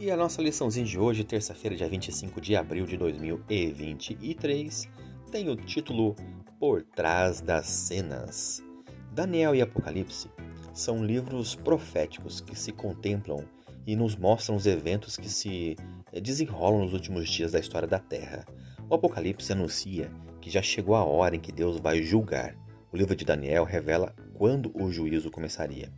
E a nossa liçãozinha de hoje, terça-feira, dia 25 de abril de 2023, tem o título Por Trás das Cenas. Daniel e Apocalipse são livros proféticos que se contemplam e nos mostram os eventos que se desenrolam nos últimos dias da história da Terra. O Apocalipse anuncia que já chegou a hora em que Deus vai julgar. O livro de Daniel revela quando o juízo começaria.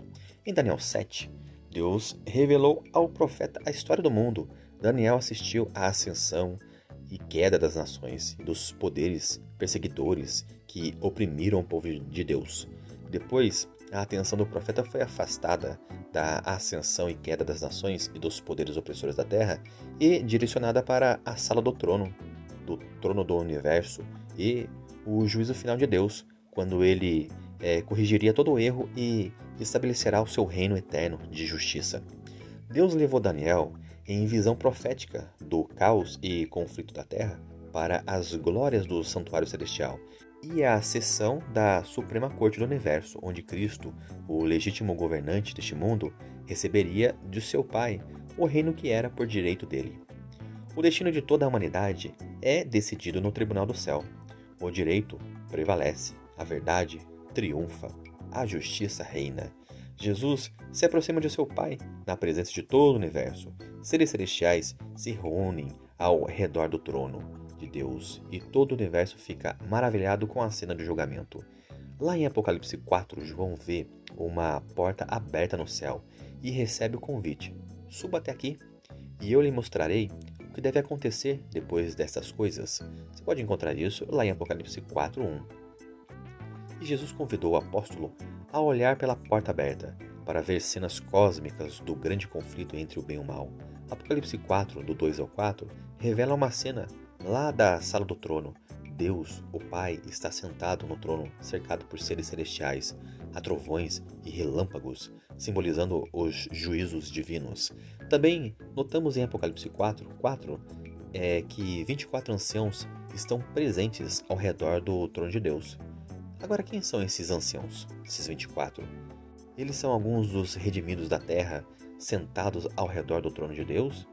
Em Daniel 7, Deus revelou ao profeta a história do mundo. Daniel assistiu à ascensão e queda das nações e dos poderes perseguidores que oprimiram o povo de Deus. Depois, a atenção do profeta foi afastada da ascensão e queda das nações e dos poderes opressores da terra e direcionada para a sala do trono, do trono do universo e o juízo final de Deus, quando ele é, corrigiria todo o erro e estabelecerá o seu reino eterno de justiça. Deus levou Daniel em visão profética do caos e conflito da terra para as glórias do santuário celestial e a sessão da Suprema Corte do Universo, onde Cristo, o legítimo governante deste mundo, receberia de seu Pai o reino que era por direito dele. O destino de toda a humanidade é decidido no tribunal do céu. O direito prevalece, a verdade triunfa, a justiça reina. Jesus se aproxima de seu Pai na presença de todo o universo. Seres celestiais se reúnem ao redor do trono de Deus e todo o universo fica maravilhado com a cena de julgamento. Lá em Apocalipse 4, João vê uma porta aberta no céu e recebe o convite: Suba até aqui e eu lhe mostrarei o que deve acontecer depois dessas coisas. Você pode encontrar isso lá em Apocalipse 4:1. E Jesus convidou o apóstolo a olhar pela porta aberta para ver cenas cósmicas do grande conflito entre o bem e o mal. Apocalipse 4, do 2 ao 4, revela uma cena lá da sala do trono. Deus, o Pai, está sentado no trono, cercado por seres celestiais. Há trovões e relâmpagos, simbolizando os juízos divinos. Também notamos em Apocalipse 4, 4 é, que 24 anciãos estão presentes ao redor do trono de Deus. Agora, quem são esses anciãos, esses 24? Eles são alguns dos redimidos da terra, sentados ao redor do trono de Deus?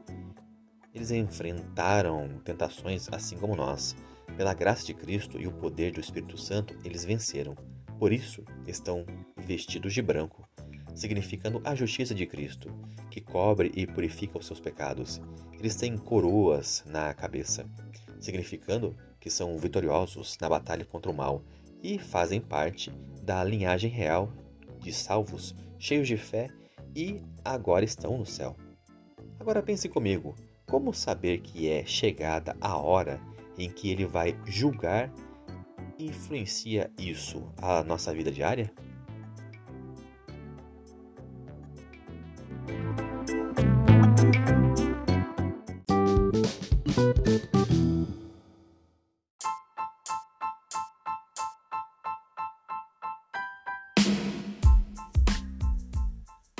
Eles enfrentaram tentações assim como nós. Pela graça de Cristo e o poder do Espírito Santo, eles venceram. Por isso, estão vestidos de branco. significando a justiça de Cristo, que cobre e purifica os seus pecados. Eles têm coroas na cabeça, significando que são vitoriosos na batalha contra o mal e fazem parte da linhagem real de salvos, cheios de fé e agora estão no céu. Agora pense comigo, como saber que é chegada a hora em que ele vai julgar influencia isso a nossa vida diária?